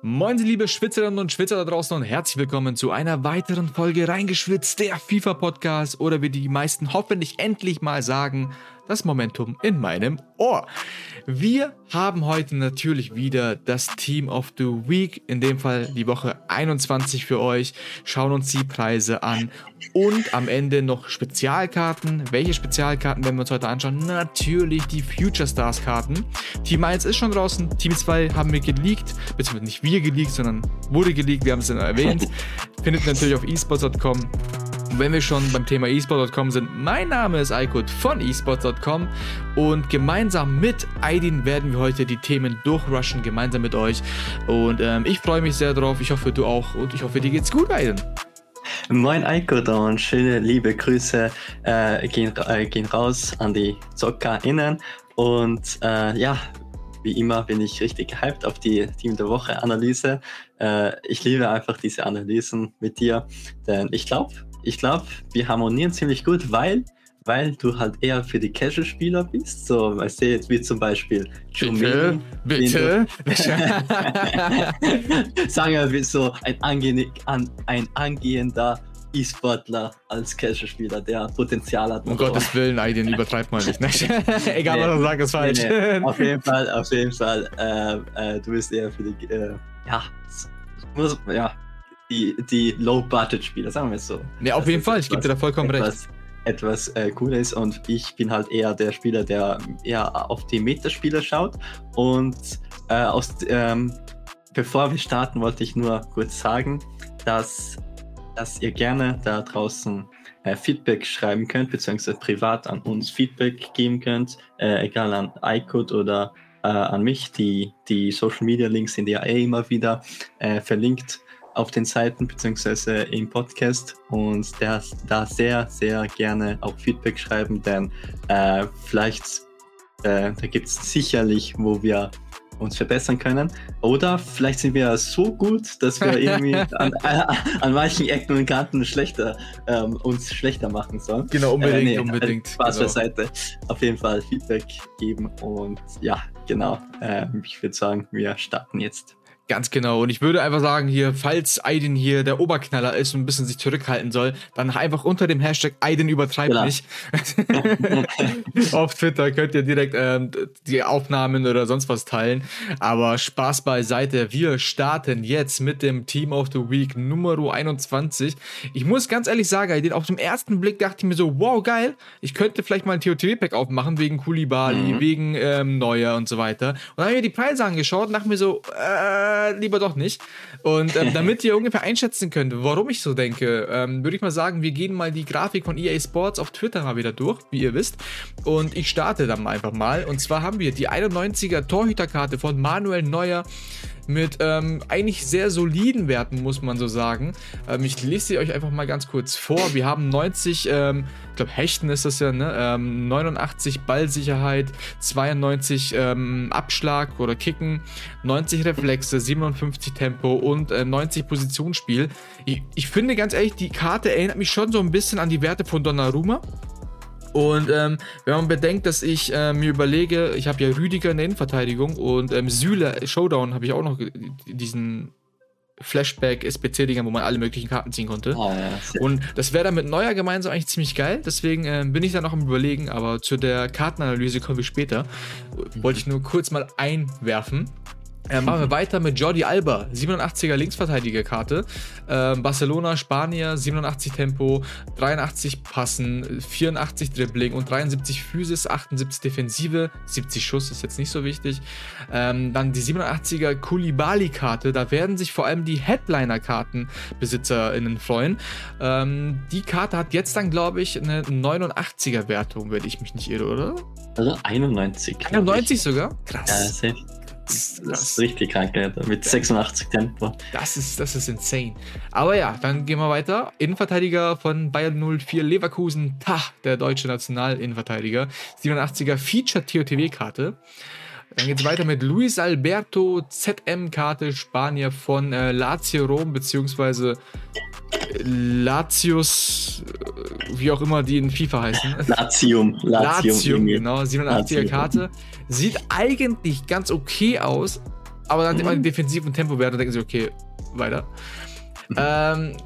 Moin, liebe Schwitzerinnen und Schwitzer da draußen und herzlich willkommen zu einer weiteren Folge Reingeschwitzt, der FIFA-Podcast oder wie die meisten hoffentlich endlich mal sagen, das Momentum in meinem Ohr. Wir haben heute natürlich wieder das Team of the Week, in dem Fall die Woche 21 für euch, schauen uns die Preise an und am Ende noch Spezialkarten. Welche Spezialkarten werden wir uns heute anschauen? Natürlich die Future Stars Karten. Team 1 ist schon draußen, Team 2 haben wir geleakt, beziehungsweise nicht wir geleakt, sondern wurde geleakt, wir haben es erwähnt. Findet natürlich auf esports.com wenn wir schon beim Thema eSport.com sind, mein Name ist Aykut von eSport.com und gemeinsam mit Aidin werden wir heute die Themen durchrushen, gemeinsam mit euch. Und ähm, ich freue mich sehr drauf. Ich hoffe, du auch. Und ich hoffe, dir geht's gut, Aidin. Moin und schöne liebe Grüße äh, gehen, äh, gehen raus an die ZockerInnen. Und äh, ja, wie immer bin ich richtig gehypt auf die Team der Woche Analyse. Äh, ich liebe einfach diese Analysen mit dir, denn ich glaube, ich glaube, wir harmonieren ziemlich gut, weil, weil du halt eher für die Casual-Spieler bist. So, weißt du, jetzt wie zum Beispiel Bitte, bitte. Sagen wir so, ein, ange an, ein angehender E-Sportler als Casual-Spieler, der Potenzial hat. Um Gottes Willen, Aiden, übertreibt mal nicht. Egal, nee, was du sagst, ist falsch. Nee, nee. Auf jeden Fall, auf jeden Fall. Äh, äh, du bist eher für die, äh, ja, muss, ja, die, die Low-Budget-Spieler, sagen wir es so. Ja, auf das jeden Fall, ich gebe dir da vollkommen etwas, recht. Etwas äh, Cooles und ich bin halt eher der Spieler, der eher auf die Metaspieler schaut. Und äh, aus, ähm, bevor wir starten, wollte ich nur kurz sagen, dass, dass ihr gerne da draußen äh, Feedback schreiben könnt, beziehungsweise privat an uns Feedback geben könnt, äh, egal an iCode oder äh, an mich. Die, die Social Media Links sind ja eh immer wieder äh, verlinkt auf den Seiten bzw. im Podcast und der da sehr, sehr gerne auch Feedback schreiben, denn äh, vielleicht, äh, da gibt es sicherlich, wo wir uns verbessern können. Oder vielleicht sind wir so gut, dass wir irgendwie an, äh, an manchen Ecken und Kanten schlechter, ähm, uns schlechter machen sollen. Genau, unbedingt, äh, nee, unbedingt. Spaß genau. beiseite. Auf jeden Fall Feedback geben und ja, genau. Äh, ich würde sagen, wir starten jetzt. Ganz genau. Und ich würde einfach sagen, hier, falls Aiden hier der Oberknaller ist und ein bisschen sich zurückhalten soll, dann einfach unter dem Hashtag Aiden übertreibt genau. nicht. Auf Twitter könnt ihr direkt ähm, die Aufnahmen oder sonst was teilen. Aber Spaß beiseite. Wir starten jetzt mit dem Team of the Week Nummer 21. Ich muss ganz ehrlich sagen, Aiden, auf dem ersten Blick dachte ich mir so, wow, geil. Ich könnte vielleicht mal ein TOTW-Pack aufmachen wegen Kulibali, mhm. wegen ähm, Neuer und so weiter. Und dann habe ich mir die Preise angeschaut und dachte mir so, äh, lieber doch nicht. Und ähm, damit ihr ungefähr einschätzen könnt, warum ich so denke, ähm, würde ich mal sagen, wir gehen mal die Grafik von EA Sports auf Twitter mal wieder durch, wie ihr wisst. Und ich starte dann einfach mal. Und zwar haben wir die 91er Torhüterkarte von Manuel Neuer mit ähm, eigentlich sehr soliden Werten, muss man so sagen. Ähm, ich lese sie euch einfach mal ganz kurz vor. Wir haben 90, ähm, ich glaube Hechten ist das ja, ne? 89 ähm, Ballsicherheit, 92 ähm, Abschlag oder Kicken, 90 Reflexe, 57 Tempo und äh, 90 Positionsspiel. Ich, ich finde ganz ehrlich, die Karte erinnert mich schon so ein bisschen an die Werte von Donnarumma. Und ähm, wenn man bedenkt, dass ich äh, mir überlege, ich habe ja Rüdiger in der Innenverteidigung und ähm, Süle Showdown habe ich auch noch diesen Flashback SPC-Dinger, wo man alle möglichen Karten ziehen konnte. Oh, ja. Und das wäre dann mit Neuer gemeinsam eigentlich ziemlich geil. Deswegen äh, bin ich da noch am überlegen, aber zu der Kartenanalyse kommen wir später. Mhm. Wollte ich nur kurz mal einwerfen. Äh, machen wir weiter mit Jordi Alba, 87er Linksverteidigerkarte. Äh, Barcelona, Spanier, 87 Tempo, 83 Passen, 84 Dribbling und 73 Physis, 78 Defensive, 70 Schuss ist jetzt nicht so wichtig. Ähm, dann die 87er Kulibali-Karte, da werden sich vor allem die Headliner-KartenbesitzerInnen freuen. Ähm, die Karte hat jetzt dann, glaube ich, eine 89er Wertung, wenn ich mich nicht irre, oder? Also 91. 91 sogar? Krass. Ja, safe. Das, das ist richtig krank, Alter. Mit 86 Tempo. Das ist, das ist insane. Aber ja, dann gehen wir weiter. Innenverteidiger von Bayern 04 Leverkusen, Tach, der deutsche National-Innenverteidiger. 87er Feature-TOTW-Karte. Dann geht es weiter mit Luis Alberto, ZM-Karte, Spanier von äh, Lazio Rom, beziehungsweise äh, Latius, äh, wie auch immer die in FIFA heißen. Latium. Latium, Latium genau, 87er Karte. Sieht eigentlich ganz okay aus, Aber dann mhm. sieht man Defensiv- und Tempowerte und denken sie, okay, weiter. Mhm. Ähm,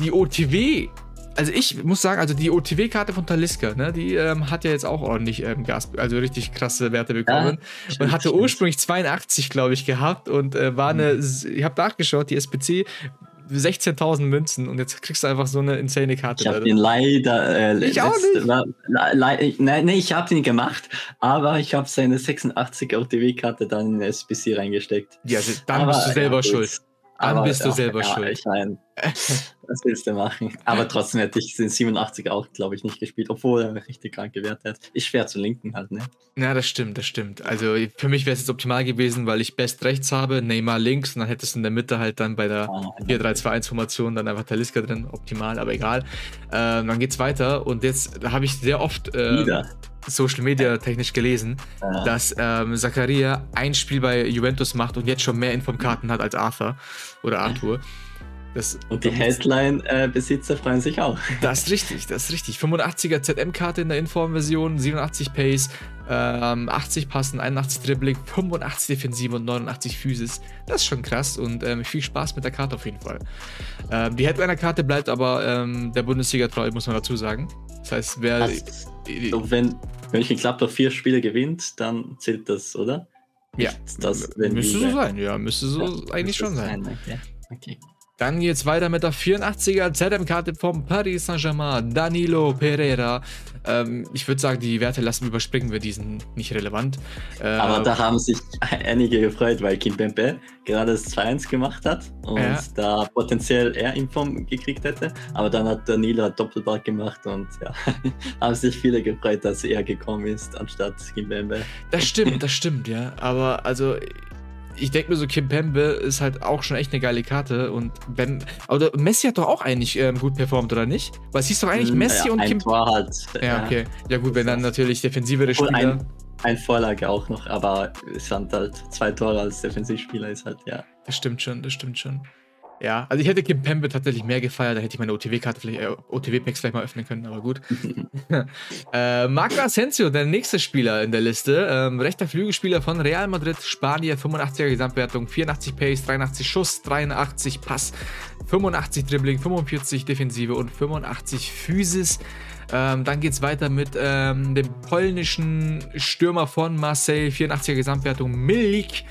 die OTW also ich muss sagen, also die OTW-Karte von Taliska, ne, die ähm, hat ja jetzt auch ordentlich ähm, Gas, also richtig krasse Werte bekommen. Ja, und hatte ursprünglich 82, glaube ich, gehabt und äh, war eine, mhm. ich habe nachgeschaut, die SPC 16.000 Münzen und jetzt kriegst du einfach so eine insane Karte. Ich habe den leider. Äh, ich auch nicht. War, le, nein, nee, ich habe den gemacht, aber ich habe seine 86 OTW-Karte dann in SPC reingesteckt. Ja, dann aber, bist du selber ja, schuld. Dann bist du selber ja, schuld. Ich mein, was willst du machen? Aber trotzdem hätte ich den 87 auch, glaube ich, nicht gespielt, obwohl er richtig krank gewährt hat. Ist schwer zu linken halt, ne? Ja, das stimmt, das stimmt. Also für mich wäre es jetzt optimal gewesen, weil ich Best rechts habe, Neymar links und dann hättest du in der Mitte halt dann bei der oh, 4-3-2-1-Formation dann einfach Taliska drin. Optimal, aber egal. Ähm, dann geht's weiter und jetzt habe ich sehr oft. Ähm, Wieder. Social Media technisch gelesen, ja. dass ähm, Zakaria ein Spiel bei Juventus macht und jetzt schon mehr Informkarten hat als Arthur oder Arthur. Das, und die Headline-Besitzer freuen sich auch. Das ist richtig, das ist richtig. 85er ZM-Karte in der Inform-Version, 87 Pace, ähm, 80 Passen, 81 Dribbling, 85 Defensive und 89 Physis. Das ist schon krass und ähm, viel Spaß mit der Karte auf jeden Fall. Ähm, die Headliner-Karte bleibt aber ähm, der Bundesliga treu, muss man dazu sagen. Das heißt, wer. Also, wenn Mönchengladbach vier Spiele gewinnt, dann zählt das, oder? Ja. Das, müsste so sein, ja, müsste so ja, eigentlich schon sein. sein okay. okay. Dann geht's weiter mit der 84er ZM-Karte vom Paris Saint-Germain, Danilo Pereira. Ähm, ich würde sagen, die Werte lassen wir überspringen wir, die sind nicht relevant. Äh, Aber da haben sich einige gefreut, weil Kimpembe gerade das 2-1 gemacht hat und ja. da potenziell er Inform gekriegt hätte. Aber dann hat Danilo Doppelball gemacht und ja, haben sich viele gefreut, dass er gekommen ist, anstatt Kimpembe. Das stimmt, das stimmt, ja. Aber also ich denke mir so, Kim Pembe ist halt auch schon echt eine geile Karte. Und Ben, oder Messi hat doch auch eigentlich ähm, gut performt, oder nicht? Weil es hieß doch eigentlich hm, Messi ja, und Kim. Tor halt, ja, okay. Ja, gut, wenn dann natürlich defensivere Spieler. Ein, ein Vorlage auch noch, aber es sind halt zwei Tore als Defensivspieler, ist halt, ja. Das stimmt schon, das stimmt schon. Ja, also ich hätte Kim Pembe tatsächlich mehr gefeiert, da hätte ich meine OTW-Karte vielleicht, äh, OTW-Packs vielleicht mal öffnen können, aber gut. äh, Marco Asensio, der nächste Spieler in der Liste, ähm, rechter Flügelspieler von Real Madrid, Spanier, 85er Gesamtwertung, 84 Pace, 83 Schuss, 83 Pass, 85 Dribbling, 45 Defensive und 85 Physis. Ähm, dann geht es weiter mit ähm, dem polnischen Stürmer von Marseille, 84er Gesamtwertung, Milik,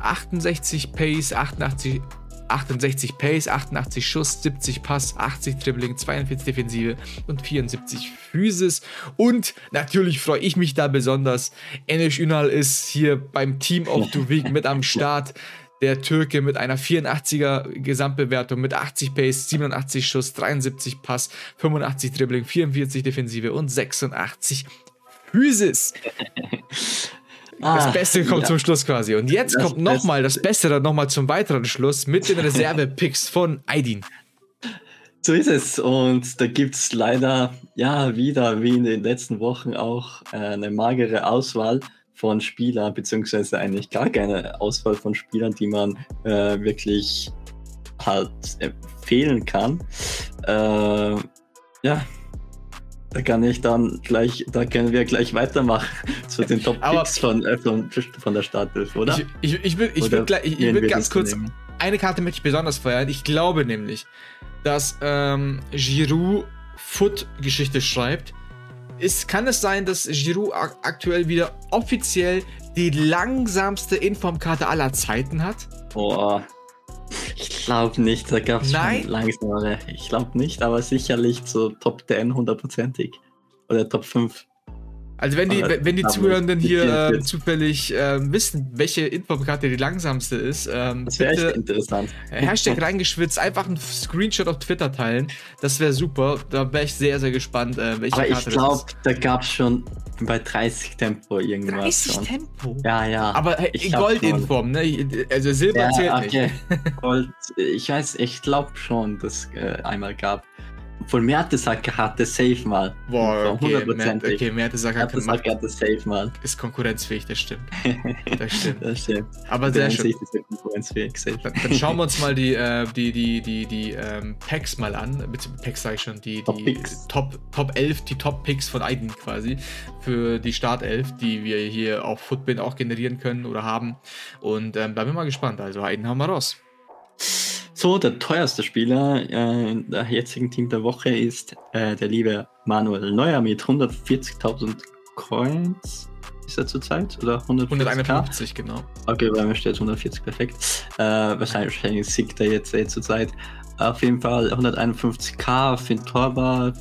68 Pace, 88 68 Pace, 88 Schuss, 70 Pass, 80 Dribbling, 42 Defensive und 74 Physis. Und natürlich freue ich mich da besonders. Enes Ünal ist hier beim Team of the Week mit am Start. Der Türke mit einer 84er Gesamtbewertung mit 80 Pace, 87 Schuss, 73 Pass, 85 Dribbling, 44 Defensive und 86 Physis. Das ah, Beste kommt ja. zum Schluss quasi. Und jetzt das kommt nochmal das Beste dann nochmal zum weiteren Schluss mit den Reserve-Picks von Aidin. So ist es. Und da gibt es leider, ja, wieder wie in den letzten Wochen auch äh, eine magere Auswahl von Spielern, beziehungsweise eigentlich gar keine Auswahl von Spielern, die man äh, wirklich halt empfehlen kann. Äh, ja, da kann ich dann gleich, da können wir gleich weitermachen zu den Top Picks von, äh, von, von der Startelf, oder? Ich, ich, ich will, ich will, gleich, ich, ich will ganz kurz, nehmen? eine Karte möchte ich besonders feiern. Ich glaube nämlich, dass ähm, Giroud Foot-Geschichte schreibt. Ist, kann es sein, dass Giroud aktuell wieder offiziell die langsamste Informkarte aller Zeiten hat? Boah, ich glaube nicht, da gab es schon langsamere. Ich glaube nicht, aber sicherlich so Top 10 hundertprozentig. Oder Top 5. Also wenn die, wenn die Zuhörenden hier äh, zufällig äh, wissen, welche Infokarte die langsamste ist, ähm, das wäre echt interessant. Hashtag reingeschwitzt, einfach einen Screenshot auf Twitter teilen. Das wäre super. Da wäre ich sehr, sehr gespannt, äh, welche Aber Karte ich glaube, da gab es schon bei 30 Tempo irgendwas. 30 schon. Tempo? Ja, ja. Aber äh, Goldinform, ne? Also Silber ja, zählt okay. nicht. Gold, ich weiß, ich glaube schon, dass es äh, einmal gab. Von Mertesacker hatte safe mal. Boah, okay, Hundertprozentig. Okay, Mertesacker, Mertesacker hatte safe mal. Ist konkurrenzfähig, das stimmt. Das stimmt. das stimmt. Aber sehr schön. Konkurrenzfähig, safe. Dann, dann, schauen wir uns mal die, äh, die, die, die, die ähm, Packs mal an. Packs sage ich schon, die, Top, die Picks. Top, Top 11, die Top Picks von Aiden quasi. Für die Startelf, die wir hier auf Footbin auch generieren können oder haben. Und ähm, da bin ich mal gespannt. Also Aiden, hau mal raus. So, der teuerste Spieler äh, in der jetzigen Team der Woche ist äh, der liebe Manuel Neuer mit 140.000 Coins. Ist er zurzeit? Oder 151, genau. Okay, bei mir steht 140 perfekt. Äh, wahrscheinlich, sinkt er jetzt äh, zurzeit. Auf jeden Fall 151k für den Torwart,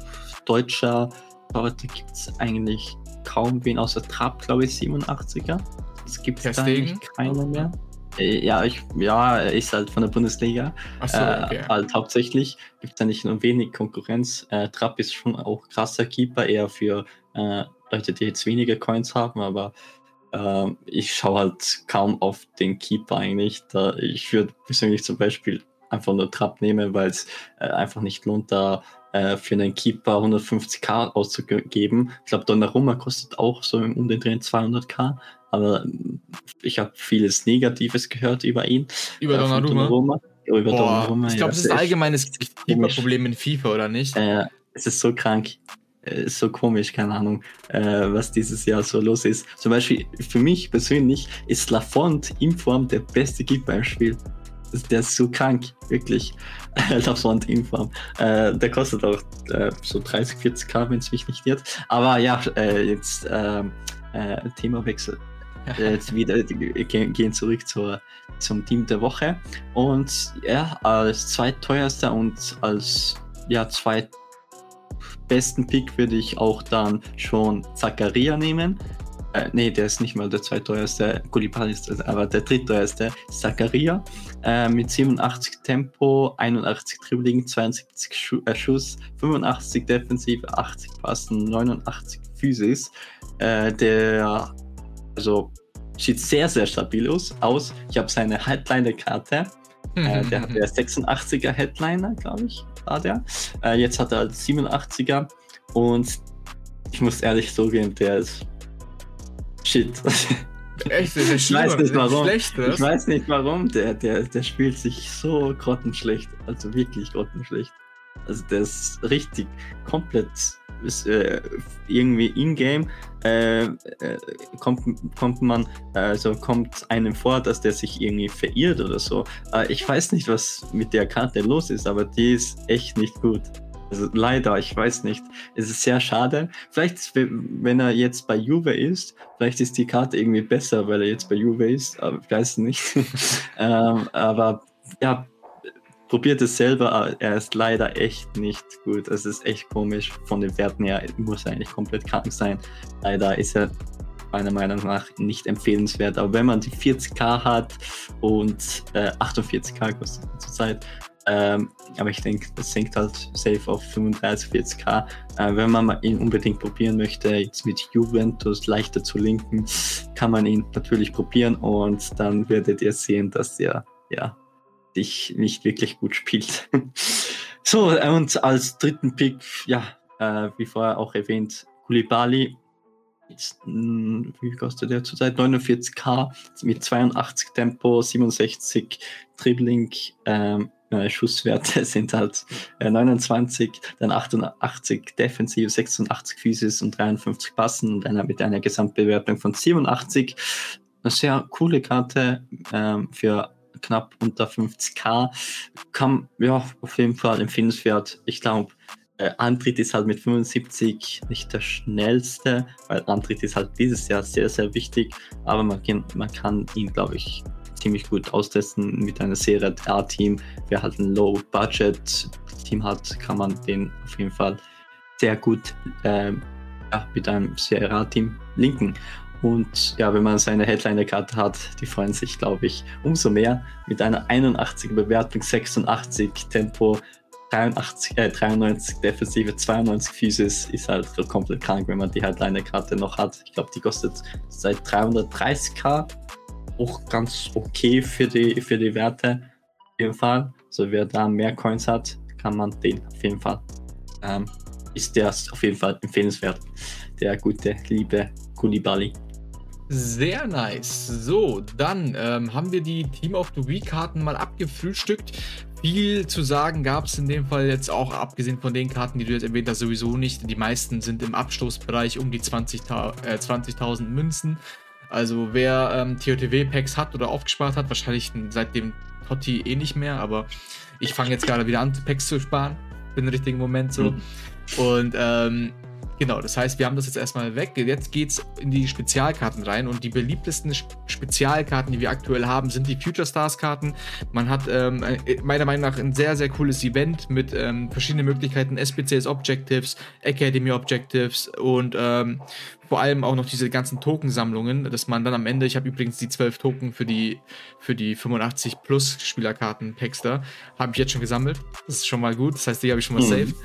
Deutscher. Torwart gibt es eigentlich kaum wen außer Trapp, glaube ich, 87er. Es gibt da eigentlich keiner mehr. Äh, ja, ich, ja, er ist halt von der Bundesliga. Achso, okay. Äh, halt hauptsächlich. Gibt es da nicht nur wenig Konkurrenz. Äh, Trapp ist schon auch krasser Keeper, eher für äh, Leute, die jetzt weniger Coins haben, aber äh, ich schaue halt kaum auf den Keeper eigentlich. Da, ich würde persönlich zum Beispiel einfach nur Trapp nehmen, weil es äh, einfach nicht lohnt, da für einen Keeper 150k auszugeben. Ich glaube, Donnarumma kostet auch so um den Dreh 200k aber ich habe vieles Negatives gehört über ihn. Über äh, Donnarumma? Donnarumma. Über Boah, Donnarumma ich glaube, ja, es ist ein allgemeines Keeper-Problem in FIFA, oder nicht? Äh, es ist so krank. Ist so komisch, keine Ahnung, äh, was dieses Jahr so los ist. Zum Beispiel für mich persönlich ist Lafont in Form der beste Keeper im Spiel. Der ist so krank, wirklich. Lafont in Form. Äh, der kostet auch äh, so 30, 40k, wenn es mich nicht irrt. Aber ja, äh, jetzt ähm, äh, Themawechsel jetzt wieder gehen zurück zur, zum Team der Woche. Und ja, als zweitteuerster und als ja, zweitbesten Pick würde ich auch dann schon Zakaria nehmen. Äh, nee, der ist nicht mal der zweiteuerste, Kulibali ist aber der drittteuerste, Zakaria, äh, mit 87 Tempo, 81 Dribbling, 72 Schu äh, Schuss, 85 Defensive, 80 Passen, 89 Physis. Äh, der also sieht sehr, sehr stabil aus. Ich habe seine Headliner-Karte. Mhm. Äh, der hat der 86er Headliner, glaube ich, war der. Äh, jetzt hat er 87er und ich muss ehrlich zugeben, der ist shit. Echt? Der ist ich weiß nicht warum. Ich weiß nicht warum. Der, der, der spielt sich so grottenschlecht. Also wirklich grottenschlecht. Also der ist richtig komplett ist, äh, irgendwie in-game äh, äh, kommt, kommt man, also kommt einem vor, dass der sich irgendwie verirrt oder so. Äh, ich weiß nicht, was mit der Karte los ist, aber die ist echt nicht gut. Also leider, ich weiß nicht. Es ist sehr schade. Vielleicht, wenn er jetzt bei Juve ist, vielleicht ist die Karte irgendwie besser, weil er jetzt bei Juve ist, aber ich weiß nicht. ähm, aber ja, probiert es selber, er ist leider echt nicht gut. Es ist echt komisch. Von den Werten her muss er eigentlich komplett krank sein. Leider ist er meiner Meinung nach nicht empfehlenswert. Aber wenn man die 40k hat und äh, 48k kostet zurzeit, ähm, aber ich denke, das senkt halt safe auf 35, 40k. Äh, wenn man ihn unbedingt probieren möchte, jetzt mit Juventus leichter zu linken, kann man ihn natürlich probieren und dann werdet ihr sehen, dass er ja dich nicht wirklich gut spielt. so, und als dritten Pick, ja, äh, wie vorher auch erwähnt, Kulibali. Hm, wie kostet der zurzeit? 49k mit 82 Tempo, 67 Dribbling. Ähm, äh, Schusswerte sind halt äh, 29, dann 88 Defensiv, 86 Physis und 53 Passen und einer mit einer Gesamtbewertung von 87. Eine sehr coole Karte ähm, für knapp unter 50k. Kam, ja, auf jeden Fall empfehlenswert. Ich glaube, äh, Antritt ist halt mit 75 nicht der schnellste, weil Antritt ist halt dieses Jahr sehr, sehr wichtig. Aber man kann, man kann ihn, glaube ich, ziemlich gut austesten mit einer Serie A-Team. Wer halt ein Low-Budget-Team hat, kann man den auf jeden Fall sehr gut äh, ja, mit einem Serie A-Team linken. Und ja, wenn man seine Headliner-Karte hat, die freuen sich, glaube ich, umso mehr. Mit einer 81 Bewertung, 86 Tempo, 83, äh, 93 Defensive, 92 Physis ist halt komplett krank, wenn man die Headliner-Karte noch hat. Ich glaube, die kostet seit 330k. Auch ganz okay für die, für die Werte. Auf jeden Fall. So, wer da mehr Coins hat, kann man den auf jeden Fall ähm, ist der auf jeden Fall empfehlenswert. Der gute, liebe Kulibali. Sehr nice. So, dann ähm, haben wir die Team of the Week Karten mal abgefrühstückt. Viel zu sagen gab es in dem Fall jetzt auch, abgesehen von den Karten, die du jetzt erwähnt hast, sowieso nicht. Die meisten sind im Abstoßbereich um die 20.000 äh, 20 Münzen. Also wer ähm, TOTW-Packs hat oder aufgespart hat, wahrscheinlich seit dem Totti eh nicht mehr, aber ich fange jetzt gerade wieder an, Packs zu sparen. Für den richtigen Moment so. Mhm. Und ähm, Genau, das heißt, wir haben das jetzt erstmal weg. Jetzt geht es in die Spezialkarten rein und die beliebtesten Spezialkarten, die wir aktuell haben, sind die Future Stars Karten. Man hat ähm, meiner Meinung nach ein sehr, sehr cooles Event mit ähm, verschiedenen Möglichkeiten, SPCs Objectives, Academy Objectives und ähm, vor allem auch noch diese ganzen Tokensammlungen, dass man dann am Ende, ich habe übrigens die 12 Token für die, für die 85 Plus Spielerkarten Packs da, habe ich jetzt schon gesammelt. Das ist schon mal gut, das heißt, die habe ich schon mal mhm. safe.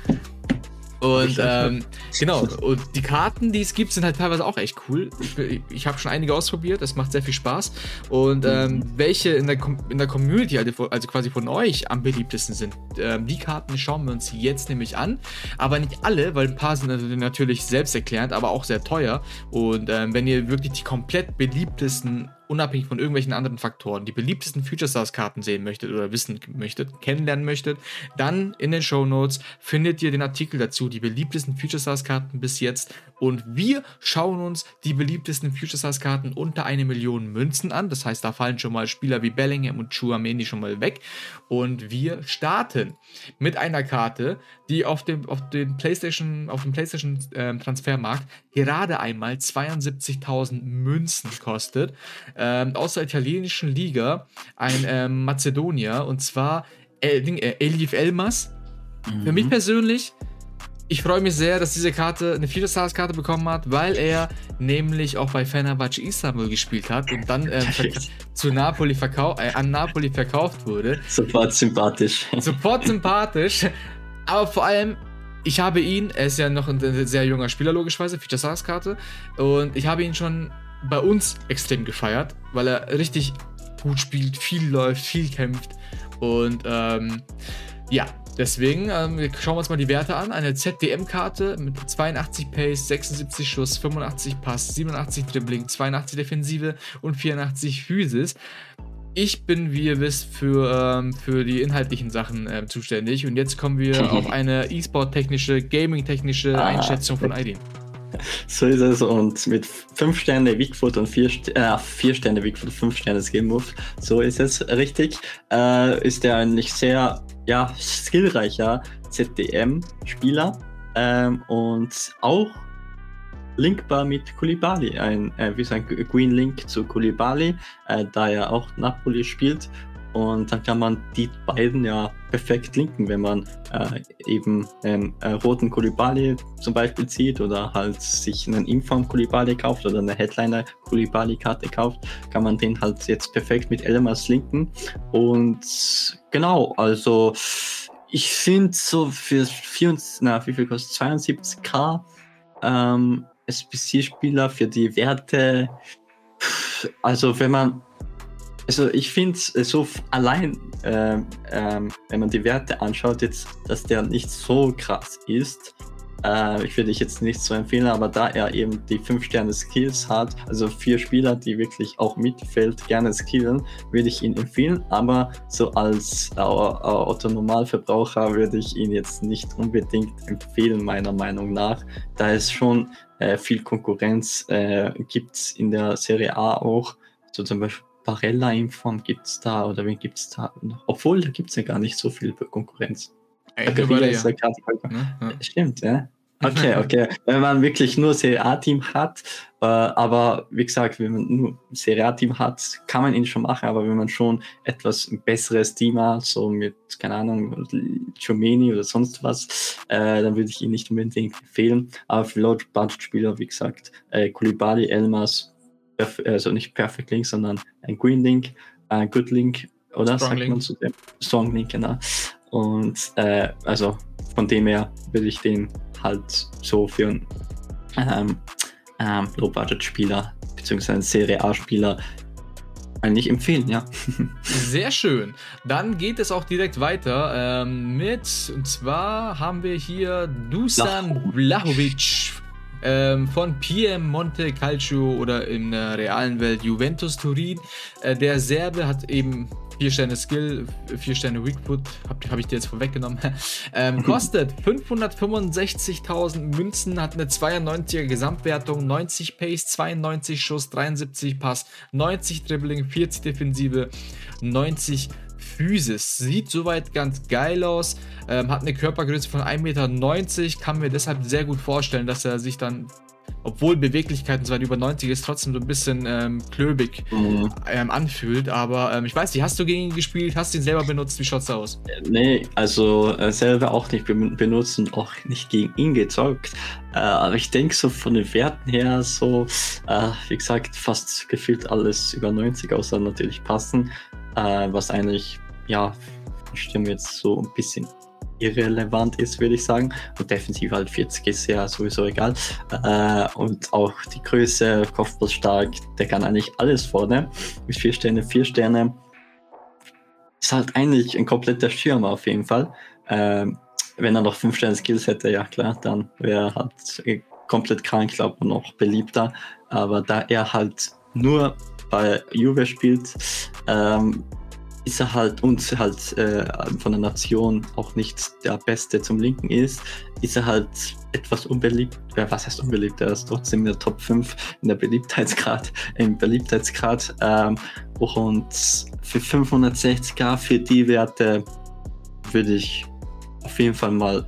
Und ähm, genau, und die Karten, die es gibt, sind halt teilweise auch echt cool. Ich, ich habe schon einige ausprobiert, es macht sehr viel Spaß. Und ähm, welche in der, in der Community, also, also quasi von euch, am beliebtesten sind, ähm, die Karten schauen wir uns jetzt nämlich an. Aber nicht alle, weil ein paar sind natürlich selbsterklärend, aber auch sehr teuer. Und ähm, wenn ihr wirklich die komplett beliebtesten unabhängig von irgendwelchen anderen Faktoren, die beliebtesten Future Stars Karten sehen möchtet oder wissen möchtet, kennenlernen möchtet, dann in den Show Notes findet ihr den Artikel dazu, die beliebtesten Future Stars Karten bis jetzt. Und wir schauen uns die beliebtesten Future Stars Karten unter eine Million Münzen an. Das heißt, da fallen schon mal Spieler wie Bellingham und Chouameni schon mal weg. Und wir starten mit einer Karte, die auf dem, auf den PlayStation, auf dem PlayStation äh, Transfermarkt gerade einmal 72.000 Münzen kostet ähm, aus der italienischen Liga ein ähm, Mazedonier und zwar äh, äh, Elif Elmas. Mhm. Für mich mhm. persönlich, ich freue mich sehr, dass diese Karte eine 4 Stars Karte bekommen hat, weil er nämlich auch bei Fenerbahce Istanbul gespielt hat und dann ähm, zu Napoli verkau äh, an Napoli verkauft wurde. Sofort sympathisch. Sofort sympathisch. Aber vor allem, ich habe ihn, er ist ja noch ein sehr junger Spieler, logischerweise, Feature Stars Karte. Und ich habe ihn schon bei uns extrem gefeiert, weil er richtig gut spielt, viel läuft, viel kämpft. Und ähm, ja, deswegen ähm, schauen wir uns mal die Werte an. Eine ZDM-Karte mit 82 Pace, 76 Schuss, 85 Pass, 87 Dribbling, 82 Defensive und 84 Physis. Ich bin, wie ihr wisst, für, ähm, für die inhaltlichen Sachen äh, zuständig. Und jetzt kommen wir auf eine E-Sport-technische, Gaming-technische ah, Einschätzung von Aidin. So ist es. Und mit 5 Sterne Wigfoot und 4 äh, vier Sterne Wigfoot, 5 Sterne Skillmove, so ist es. Richtig, äh, ist er eigentlich sehr ja, skillreicher ZDM-Spieler ähm, und auch linkbar mit Kulibali, ein, äh, wie ein Green Link zu Kulibali, äh, da er auch Napoli spielt und dann kann man die beiden ja perfekt linken, wenn man äh, eben einen äh, roten Kulibali zum Beispiel zieht oder halt sich einen Inform Kulibali kauft oder eine Headliner Kulibali Karte kauft, kann man den halt jetzt perfekt mit Elemas linken. Und genau, also ich finde so für 24, na, wie viel kostet 72k ähm, SPC-Spieler für die Werte. Also wenn man also ich finde äh, so allein, äh, äh, wenn man die Werte anschaut, jetzt, dass der nicht so krass ist. Äh, ich würde ich jetzt nicht so empfehlen, aber da er eben die 5 Sterne Skills hat, also vier Spieler, die wirklich auch Mittelfeld gerne skillen, würde ich ihn empfehlen. Aber so als äh, Otto Normalverbraucher würde ich ihn jetzt nicht unbedingt empfehlen, meiner Meinung nach, da es schon äh, viel Konkurrenz äh, gibt in der Serie A auch. So zum Beispiel Barella in Form gibt es da oder wen gibt es da? Obwohl, da gibt es ja gar nicht so viel Konkurrenz. Ey, ist ja. ja. Stimmt, ja. Okay, okay. wenn man wirklich nur Serie A-Team hat, äh, aber wie gesagt, wenn man nur Serie A-Team hat, kann man ihn schon machen, aber wenn man schon etwas besseres Team hat, so mit, keine Ahnung, Chomeni oder sonst was, äh, dann würde ich ihn nicht unbedingt empfehlen. Aber für Low-Budget-Spieler, wie gesagt, äh, Kulibali, Elmas, also nicht Perfect Link, sondern ein Green Link, ein Good Link, oder Strong sagt Link. man zu dem? Strong Link, genau. Und äh, also von dem her würde ich den halt so für einen ähm, ähm, Low-Budget-Spieler einen Serie A-Spieler eigentlich empfehlen, ja. Sehr schön. Dann geht es auch direkt weiter ähm, mit, und zwar haben wir hier Dusan Vlahovic ähm, von Piemonte Calcio oder in der realen Welt Juventus Turin. Äh, der Serbe hat eben 4 Sterne Skill, 4 Sterne Weakfoot, habe hab ich dir jetzt vorweggenommen. ähm, kostet 565.000 Münzen, hat eine 92er Gesamtwertung, 90 Pace, 92 Schuss, 73 Pass, 90 Dribbling, 40 Defensive, 90 Physis. Sieht soweit ganz geil aus, ähm, hat eine Körpergröße von 1,90 Meter, kann mir deshalb sehr gut vorstellen, dass er sich dann obwohl Beweglichkeit und weiter über 90 ist, trotzdem so ein bisschen ähm, klöbig mhm. ähm, anfühlt. Aber ähm, ich weiß nicht, hast du gegen ihn gespielt? Hast du ihn selber benutzt? Wie schaut's aus? Nee, also äh, selber auch nicht benutzt und auch nicht gegen ihn gezockt. Äh, aber ich denke so von den Werten her so, äh, wie gesagt, fast gefühlt alles über 90, außer natürlich passen. Äh, was eigentlich, ja, ich stimme jetzt so ein bisschen irrelevant ist, würde ich sagen. Und defensiv halt 40 ist ja sowieso egal. Äh, und auch die Größe, Kopfball stark, der kann eigentlich alles vorne. Mit vier Sterne, vier Sterne. Ist halt eigentlich ein kompletter Schirm auf jeden Fall. Äh, wenn er noch fünf Sterne Skills hätte, ja klar, dann wäre er halt komplett krank, glaube ich, noch beliebter. Aber da er halt nur bei Juve spielt, ähm, ist er halt uns halt äh, von der Nation auch nicht der Beste zum Linken ist, ist er halt etwas unbeliebt. Ja, was heißt unbeliebt? Er ist trotzdem in der Top 5 in der Beliebtheitsgrad, im Beliebtheitsgrad. Ähm, und für 560k für die Werte würde ich auf jeden Fall mal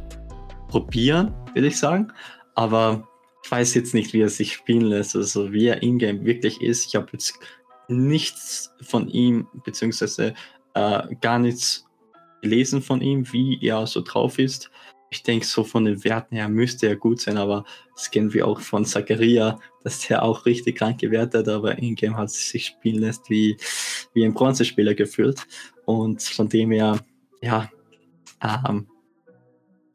probieren, würde ich sagen. Aber weiß jetzt nicht, wie er sich spielen lässt, also wie er in-game wirklich ist. Ich habe jetzt nichts von ihm, beziehungsweise äh, gar nichts gelesen von ihm, wie er so drauf ist. Ich denke, so von den Werten her müsste er gut sein, aber das kennen wir auch von Zakaria, dass der auch richtig krank gewertet hat, aber in-game hat sich spielen lässt wie, wie ein Bronzespieler gefühlt. Und von dem her, ja, ähm,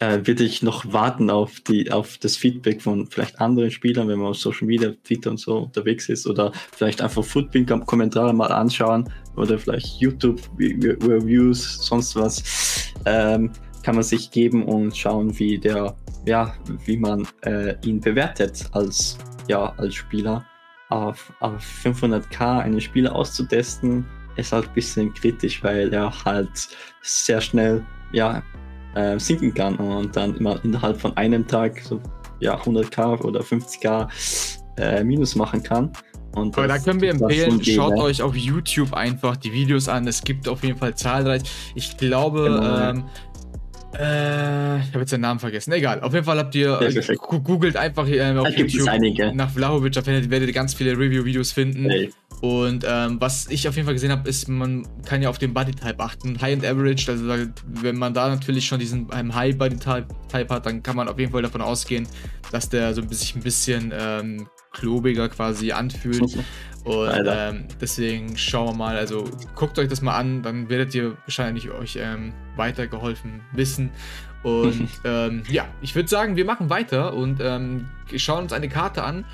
äh, würde ich noch warten auf, die, auf das Feedback von vielleicht anderen Spielern, wenn man auf Social Media, Twitter und so unterwegs ist oder vielleicht einfach Football-Kommentare mal anschauen oder vielleicht YouTube-Reviews, sonst was, ähm, kann man sich geben und schauen, wie der, ja, wie man äh, ihn bewertet als, ja, als Spieler. Auf, auf 500k einen Spieler auszutesten, ist halt ein bisschen kritisch, weil er halt sehr schnell, ja, äh, sinken kann und dann immer innerhalb von einem Tag so ja, 100k oder 50k äh, Minus machen kann. Und Aber da können wir empfehlen, schaut euch auf YouTube einfach die Videos an. Es gibt auf jeden Fall zahlreich. Ich glaube, genau. ähm, äh, ich habe jetzt den Namen vergessen. Egal. Auf jeden Fall habt ihr äh, googelt einfach äh, auf YouTube nach Vlahovic, da werdet ihr ganz viele Review-Videos finden. Hey. Und ähm, was ich auf jeden Fall gesehen habe, ist, man kann ja auf den Body-Type achten. High and Average, also wenn man da natürlich schon diesen High Body-Type hat, dann kann man auf jeden Fall davon ausgehen, dass der so sich ein bisschen ähm, klobiger quasi anfühlt. Und ähm, deswegen schauen wir mal, also guckt euch das mal an, dann werdet ihr wahrscheinlich euch ähm, weitergeholfen wissen. Und ähm, ja, ich würde sagen, wir machen weiter und ähm, schauen uns eine Karte an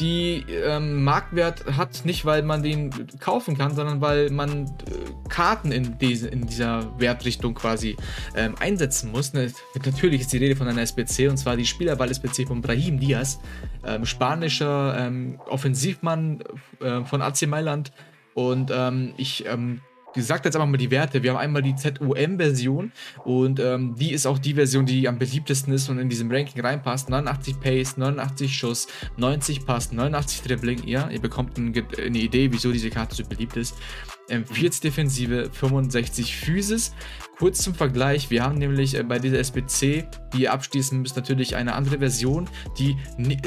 die ähm, Marktwert hat, nicht weil man den kaufen kann, sondern weil man äh, Karten in, diese, in dieser Wertrichtung quasi ähm, einsetzen muss. Ne, natürlich ist die Rede von einer SBC und zwar die Spielerwahl SBC von Brahim Diaz, ähm, spanischer ähm, Offensivmann äh, von AC Mailand. Und ähm, ich ähm, gesagt jetzt einfach mal die Werte. Wir haben einmal die ZUM-Version und ähm, die ist auch die Version, die am beliebtesten ist und in diesem Ranking reinpasst. 89 Pace, 89 Schuss, 90 Pass, 89 Dribbling. Ja, ihr bekommt eine Idee, wieso diese Karte so beliebt ist. 40 ähm, Defensive, 65 Physis. Kurz zum Vergleich, wir haben nämlich äh, bei dieser SBC, die ihr abschließen müsst, natürlich eine andere Version, die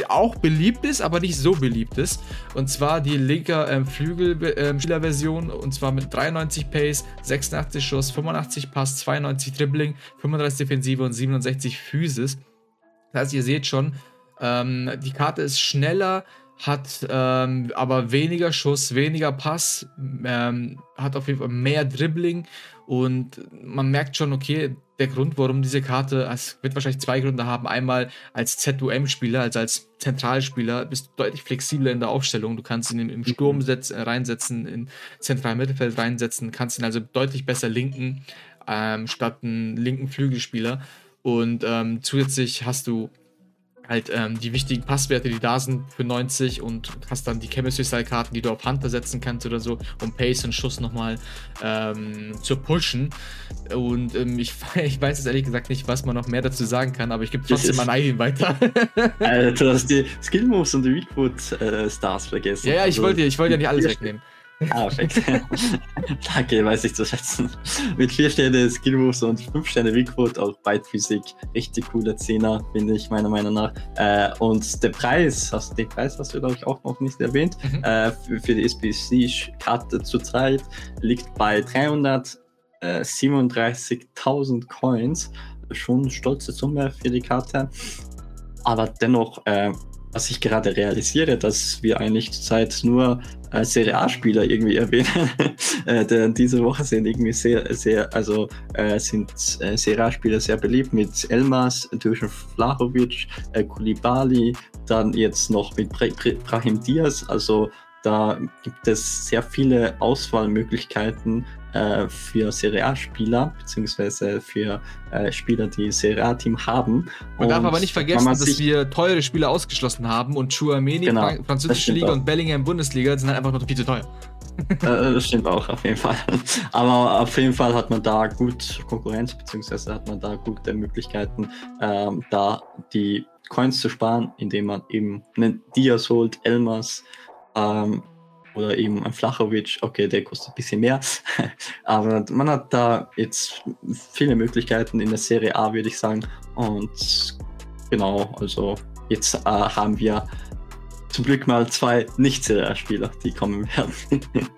auch beliebt ist, aber nicht so beliebt ist. Und zwar die linker ähm, Flügelspieler-Version, ähm, und zwar mit 93 Pace, 86 Schuss, 85 Pass, 92 Dribbling, 35 Defensive und 67 Physis. Das heißt, ihr seht schon, ähm, die Karte ist schneller, hat ähm, aber weniger Schuss, weniger Pass, ähm, hat auf jeden Fall mehr Dribbling und man merkt schon, okay, der Grund, warum diese Karte, es wird wahrscheinlich zwei Gründe haben. Einmal als ZUM-Spieler, also als Zentralspieler, bist du deutlich flexibler in der Aufstellung. Du kannst ihn im Sturm mhm. setz, äh, reinsetzen, in zentralen Mittelfeld reinsetzen, kannst ihn also deutlich besser linken, ähm, statt einen linken Flügelspieler. Und ähm, zusätzlich hast du halt ähm, die wichtigen Passwerte, die da sind für 90 und hast dann die Chemistry-Style-Karten, die du auf Hunter setzen kannst oder so, um Pace und Schuss nochmal ähm, zu pushen. Und ähm, ich, ich weiß jetzt ehrlich gesagt nicht, was man noch mehr dazu sagen kann, aber ich gebe trotzdem mal ein weiter. Alter, du hast die Skill-Moves und die Weakwood-Stars äh, vergessen. Ja, ja, ich also, wollte wollt ja nicht alles wegnehmen. Ah, perfekt. Danke, weiß ich zu schätzen. Mit 4 Sterne Skill Moves und 5 Sterne Weakwood, auch Byte-Physik. Richtig cooler Zehner, finde ich, meiner Meinung nach. Äh, und der Preis, hast, den Preis hast du, glaube ich, auch noch nicht erwähnt, mhm. äh, für, für, die SBC-Karte zurzeit liegt bei 337.000 Coins. Schon eine stolze Summe für die Karte. Aber dennoch äh, was ich gerade realisiere, dass wir eigentlich zurzeit nur äh, Serie A-Spieler irgendwie erwähnen. äh, denn diese Woche sind irgendwie sehr, sehr, also äh, sind äh, Serie A-Spieler sehr beliebt mit Elmas, Dusan Flachovic, äh, Kulibali, dann jetzt noch mit Brahim Diaz. Also da gibt es sehr viele Auswahlmöglichkeiten äh, für Serie A-Spieler, beziehungsweise für äh, Spieler, die Serie A-Team haben. Man darf aber nicht vergessen, dass wir teure Spieler ausgeschlossen haben und Chouameni, genau, französische Liga auch. und Bellingham Bundesliga sind halt einfach noch viel zu teuer. äh, das stimmt auch, auf jeden Fall. Aber auf jeden Fall hat man da gut Konkurrenz, beziehungsweise hat man da gute Möglichkeiten, ähm, da die Coins zu sparen, indem man eben einen Diaz holt, Elmas, ähm, oder eben ein Flachowitsch, okay, der kostet ein bisschen mehr, aber man hat da jetzt viele Möglichkeiten in der Serie A, würde ich sagen. Und genau, also jetzt äh, haben wir zum Glück mal zwei Nicht-Serie A-Spieler, die kommen werden.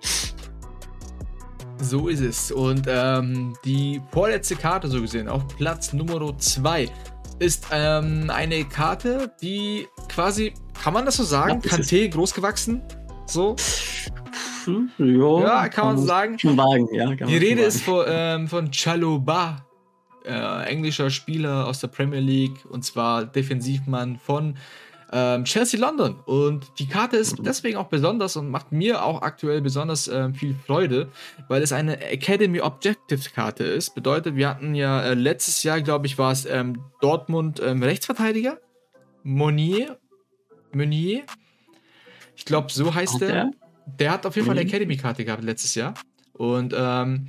so ist es. Und ähm, die vorletzte Karte, so gesehen, auf Platz Nummer 2, ist ähm, eine Karte, die quasi, kann man das so sagen, ja, Kanté groß gewachsen? So. Ja, ja kann man so sagen. Wagen, ja, Die Rede ist von, ähm, von Chaloba, äh, englischer Spieler aus der Premier League und zwar Defensivmann von ähm, Chelsea London. Und die Karte ist mhm. deswegen auch besonders und macht mir auch aktuell besonders ähm, viel Freude, weil es eine Academy Objective Karte ist. Bedeutet, wir hatten ja äh, letztes Jahr, glaube ich, war es ähm, Dortmund ähm, Rechtsverteidiger, Monier, Meunier ich glaube, so heißt der. der. Der hat auf jeden Fall eine mhm. Academy-Karte gehabt letztes Jahr. Und ähm,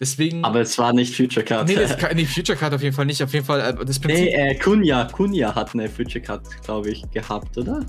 deswegen. Aber es war nicht Future Card. Nee, das, nee, Future Card auf jeden Fall nicht. Auf jeden Fall äh, das Prinzip. Nee, äh, Kunja, Kunja hat eine Future Card, glaube ich, gehabt, oder?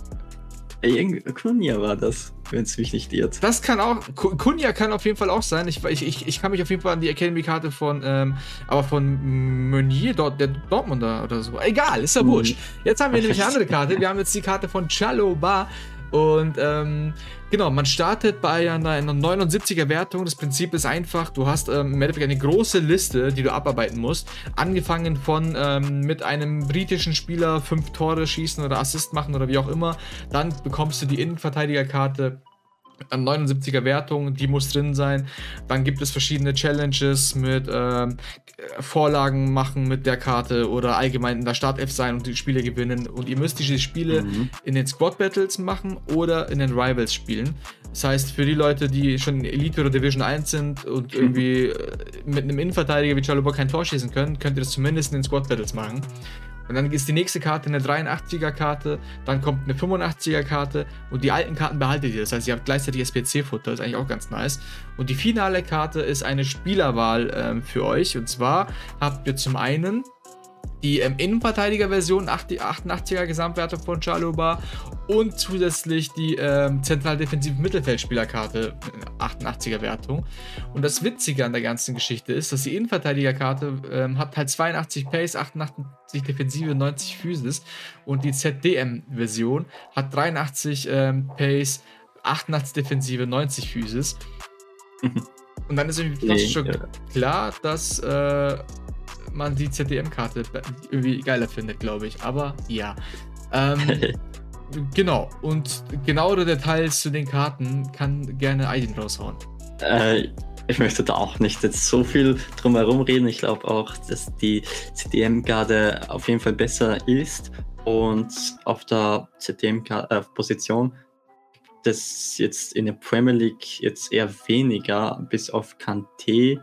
Kunja war das, wenn es mich nicht irrt. Das kann auch, Kunja kann auf jeden Fall auch sein. Ich, ich, ich kann mich auf jeden Fall an die Academy-Karte von, ähm, aber von Meunier, dort, der Dortmunder oder so. Egal, ist ja mhm. wurscht. Jetzt haben wir nämlich eine andere Karte. Wir haben jetzt die Karte von Chaloba. Und ähm, genau, man startet bei einer, einer 79er Wertung. Das Prinzip ist einfach, du hast ähm, im Endeffekt eine große Liste, die du abarbeiten musst. Angefangen von ähm, mit einem britischen Spieler fünf Tore schießen oder Assist machen oder wie auch immer. Dann bekommst du die Innenverteidigerkarte an 79er Wertung, die muss drin sein. Dann gibt es verschiedene Challenges mit ähm, Vorlagen machen mit der Karte oder allgemein in der Startelf sein und die Spiele gewinnen. Und ihr müsst diese Spiele mhm. in den Squad Battles machen oder in den Rivals spielen. Das heißt, für die Leute, die schon in Elite oder Division 1 sind und mhm. irgendwie äh, mit einem Innenverteidiger wie Chaluba kein Tor schießen können, könnt ihr das zumindest in den Squad Battles machen. Und dann ist die nächste Karte eine 83er Karte, dann kommt eine 85er Karte und die alten Karten behaltet ihr. Das heißt, ihr habt gleichzeitig SPC-Futter, ist eigentlich auch ganz nice. Und die finale Karte ist eine Spielerwahl ähm, für euch. Und zwar habt ihr zum einen die ähm, Innenverteidiger-Version 88er Gesamtwerte von Chaluba und zusätzlich die ähm, zentral defensive Mittelfeldspielerkarte 88er Wertung. Und das Witzige an der ganzen Geschichte ist, dass die Innenverteidigerkarte ähm, hat halt 82 Pace, 88 Defensive, 90 Physis und die ZDM-Version hat 83 ähm, Pace, 88 Defensive, 90 Physis. Und dann ist irgendwie nee, schon ja. klar, dass äh, man die ZDM-Karte irgendwie geiler findet, glaube ich. Aber ja. Ähm, genau. Und genauere Details zu den Karten kann gerne Aiden raushauen. Äh, ich möchte da auch nicht jetzt so viel drum herum reden. Ich glaube auch, dass die CDM-Garde auf jeden Fall besser ist. Und auf der CDM-Position äh, das jetzt in der Premier League jetzt eher weniger, bis auf Kanté.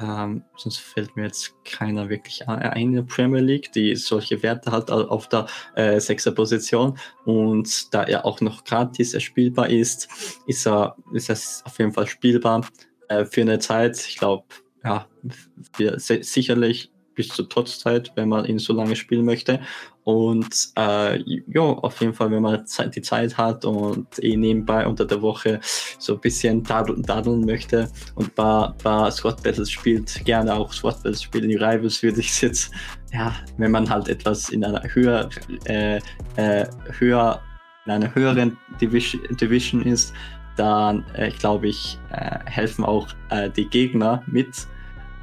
Ähm, sonst fällt mir jetzt keiner wirklich ein in der Premier League, die solche Werte hat auf der äh, sechster Position. Und da er auch noch gratis erspielbar ist, ist er, ist er auf jeden Fall spielbar äh, für eine Zeit. Ich glaube, ja, sicherlich bis zur Todeszeit, wenn man ihn so lange spielen möchte. Und äh, ja, auf jeden Fall, wenn man die Zeit hat und eh nebenbei unter der Woche so ein bisschen dadeln, dadeln möchte und ein paar, paar Squad Battles spielt, gerne auch Squad Battles spielen. Die Rivals würde ich jetzt, ja, wenn man halt etwas in einer höher, äh, äh, höher, in einer höheren Division, Division ist, dann äh, glaube ich, äh, helfen auch äh, die Gegner mit.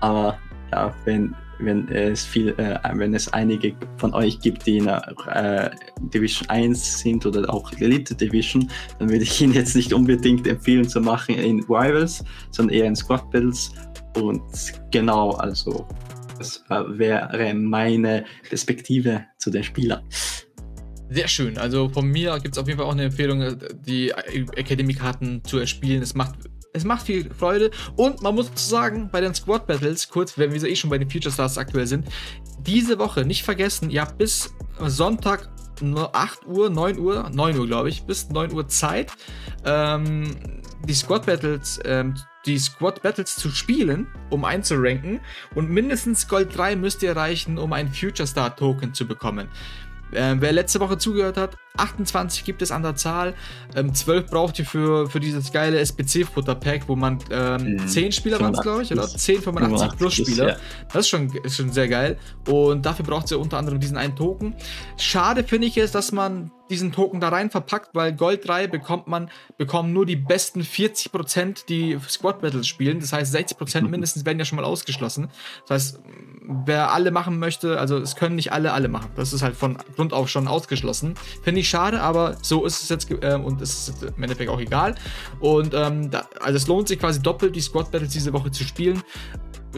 Aber ja, wenn wenn es viel, äh, wenn es einige von euch gibt, die in äh, Division 1 sind oder auch Elite Division, dann würde ich Ihnen jetzt nicht unbedingt empfehlen zu machen in Rivals, sondern eher in Squad Battles. Und genau, also das äh, wäre meine Perspektive zu den Spielern. Sehr schön. Also von mir gibt es auf jeden Fall auch eine Empfehlung, äh, die Academy-Karten zu erspielen. Es macht es macht viel Freude und man muss sagen, bei den Squad Battles, kurz, wenn wir eh schon bei den Future Stars aktuell sind, diese Woche nicht vergessen, ihr habt bis Sonntag 8 Uhr, 9 Uhr, 9 Uhr glaube ich, bis 9 Uhr Zeit, ähm, die Squad Battles, ähm, die Squad Battles zu spielen, um einzuranken und mindestens Gold 3 müsst ihr erreichen, um einen Future Star Token zu bekommen. Ähm, wer letzte Woche zugehört hat, 28 gibt es an der Zahl. Ähm, 12 braucht ihr für, für dieses geile SPC-Futter-Pack, wo man ähm, mhm. 10 Spieler waren glaube ich, oder 10 85 plus Spieler. Ja. Das ist schon, ist schon sehr geil. Und dafür braucht ihr unter anderem diesen einen Token. Schade finde ich es, dass man diesen Token da rein verpackt, weil Gold 3 bekommt man, bekommen nur die besten 40%, die Squad Battles spielen. Das heißt, 60% mindestens werden ja schon mal ausgeschlossen. Das heißt, wer alle machen möchte, also es können nicht alle alle machen. Das ist halt von Grund auf schon ausgeschlossen. Finde ich schade, aber so ist es jetzt äh, und es ist im Endeffekt auch egal. Und ähm, da, also es lohnt sich quasi doppelt die Squad Battles diese Woche zu spielen.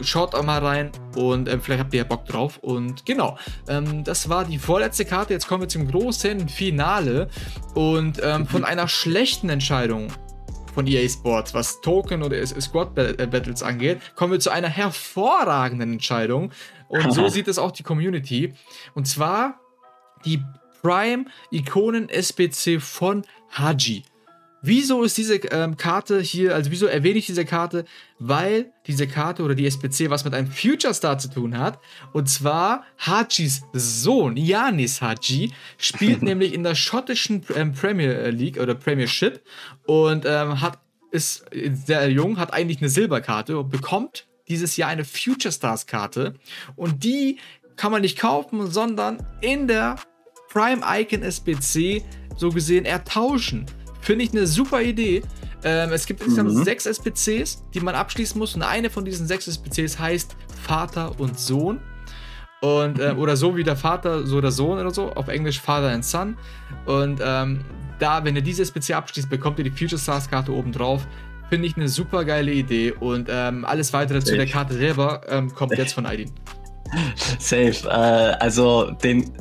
Schaut auch mal rein und ähm, vielleicht habt ihr ja Bock drauf. Und genau, ähm, das war die vorletzte Karte. Jetzt kommen wir zum großen Finale. Und ähm, von einer schlechten Entscheidung von EA Sports, was Token oder Squad äh, Battles angeht, kommen wir zu einer hervorragenden Entscheidung. Und so sieht es auch die Community. Und zwar die Prime Ikonen SBC von Haji. Wieso ist diese ähm, Karte hier, also wieso erwähne ich diese Karte? Weil diese Karte oder die SPC was mit einem Future Star zu tun hat. Und zwar Hajis Sohn, Yanis Haji, spielt nämlich in der schottischen ähm, Premier League oder Premiership und ähm, hat, ist sehr jung, hat eigentlich eine Silberkarte und bekommt dieses Jahr eine Future Stars Karte. Und die kann man nicht kaufen, sondern in der Prime Icon SPC so gesehen ertauschen. Finde ich eine super Idee. Ähm, es gibt insgesamt mhm. sechs SPCs, die man abschließen muss. Und eine von diesen sechs SPCs heißt Vater und Sohn. Und, äh, oder so wie der Vater, so der Sohn oder so. Auf Englisch Father and Son. Und ähm, da, wenn ihr diese SPC abschließt, bekommt ihr die Future Stars Karte oben drauf. Finde ich eine super geile Idee. Und ähm, alles weitere Safe. zu der Karte selber ähm, kommt Safe. jetzt von Aidin. Safe. Äh, also den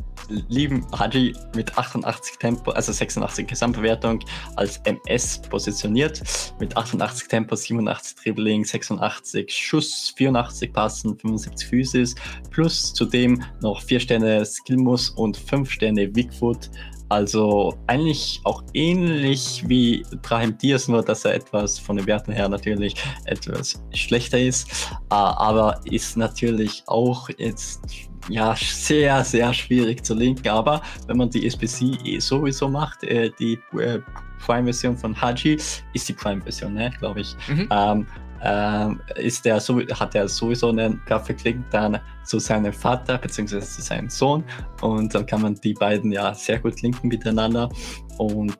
lieben Haji mit 88 Tempo, also 86 Gesamtbewertung als MS positioniert. Mit 88 Tempo, 87 Dribbling, 86 Schuss, 84 Passen, 75 Physis, plus zudem noch 4 Sterne Skillmus und 5 Sterne Wigfoot. Also eigentlich auch ähnlich wie Brahim Diaz, nur dass er etwas von den Werten her natürlich etwas schlechter ist. Ah, aber ist natürlich auch jetzt ja, sehr, sehr schwierig zu linken. Aber wenn man die SPC eh sowieso macht, äh, die äh, Prime-Version von Haji ist die Prime-Version, ne, glaube ich. Mhm. Ähm, ähm, ist der hat er sowieso einen Link dann zu seinem Vater bzw. zu seinem Sohn und dann kann man die beiden ja sehr gut linken miteinander und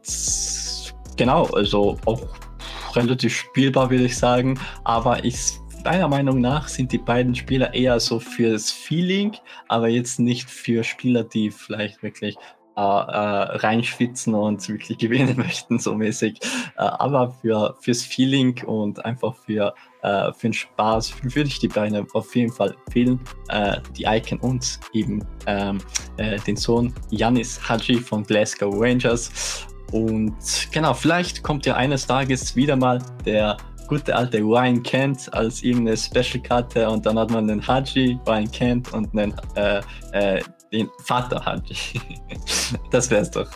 genau, also auch relativ spielbar würde ich sagen, aber ich deiner Meinung nach sind die beiden Spieler eher so fürs Feeling, aber jetzt nicht für Spieler, die vielleicht wirklich reinschwitzen und wirklich gewinnen möchten, so mäßig. Äh, aber für, fürs Feeling und einfach für, äh, für den Spaß würde ich die beiden auf jeden Fall empfehlen. Äh, die Icon und eben ähm, äh, den Sohn Janis Haji von Glasgow Rangers. Und genau, vielleicht kommt ja eines Tages wieder mal der gute alte Ryan Kent als irgendeine Special-Karte und dann hat man den Haji, Ryan Kent und einen, äh, äh, den Vater Haji. das wär's doch.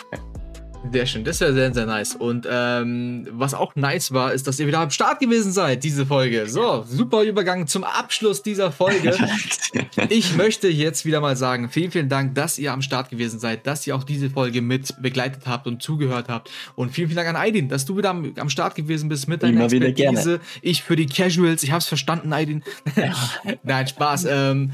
Sehr schön, das wäre sehr, sehr nice. Und ähm, was auch nice war, ist, dass ihr wieder am Start gewesen seid, diese Folge. So, super Übergang zum Abschluss dieser Folge. ich möchte jetzt wieder mal sagen, vielen, vielen Dank, dass ihr am Start gewesen seid, dass ihr auch diese Folge mit begleitet habt und zugehört habt. Und vielen, vielen Dank an Aydin, dass du wieder am, am Start gewesen bist mit deiner Immer Expertise. Ich für die Casuals, ich hab's verstanden, Aydin. Nein, Spaß. Ähm,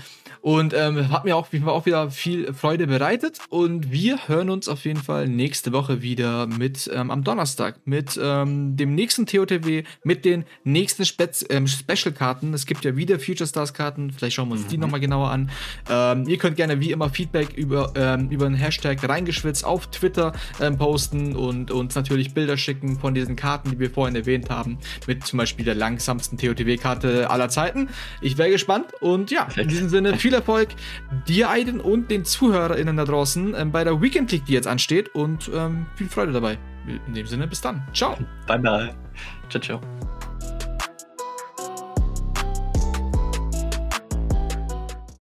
und ähm, hat mir auch, auch wieder viel Freude bereitet. Und wir hören uns auf jeden Fall nächste Woche wieder mit ähm, am Donnerstag mit ähm, dem nächsten TOTW, mit den nächsten Spe ähm, Special-Karten. Es gibt ja wieder Future Stars-Karten. Vielleicht schauen wir uns mhm. die nochmal genauer an. Ähm, ihr könnt gerne wie immer Feedback über, ähm, über den Hashtag reingeschwitzt auf Twitter posten und uns natürlich Bilder schicken von diesen Karten, die wir vorhin erwähnt haben. Mit zum Beispiel der langsamsten TOTW-Karte aller Zeiten. Ich wäre gespannt und ja, in diesem Sinne, viele Erfolg dir, Aiden, und den ZuhörerInnen da draußen ähm, bei der Weekend League, die jetzt ansteht. Und ähm, viel Freude dabei. In dem Sinne, bis dann. Ciao. Bye, bye. Ciao, ciao.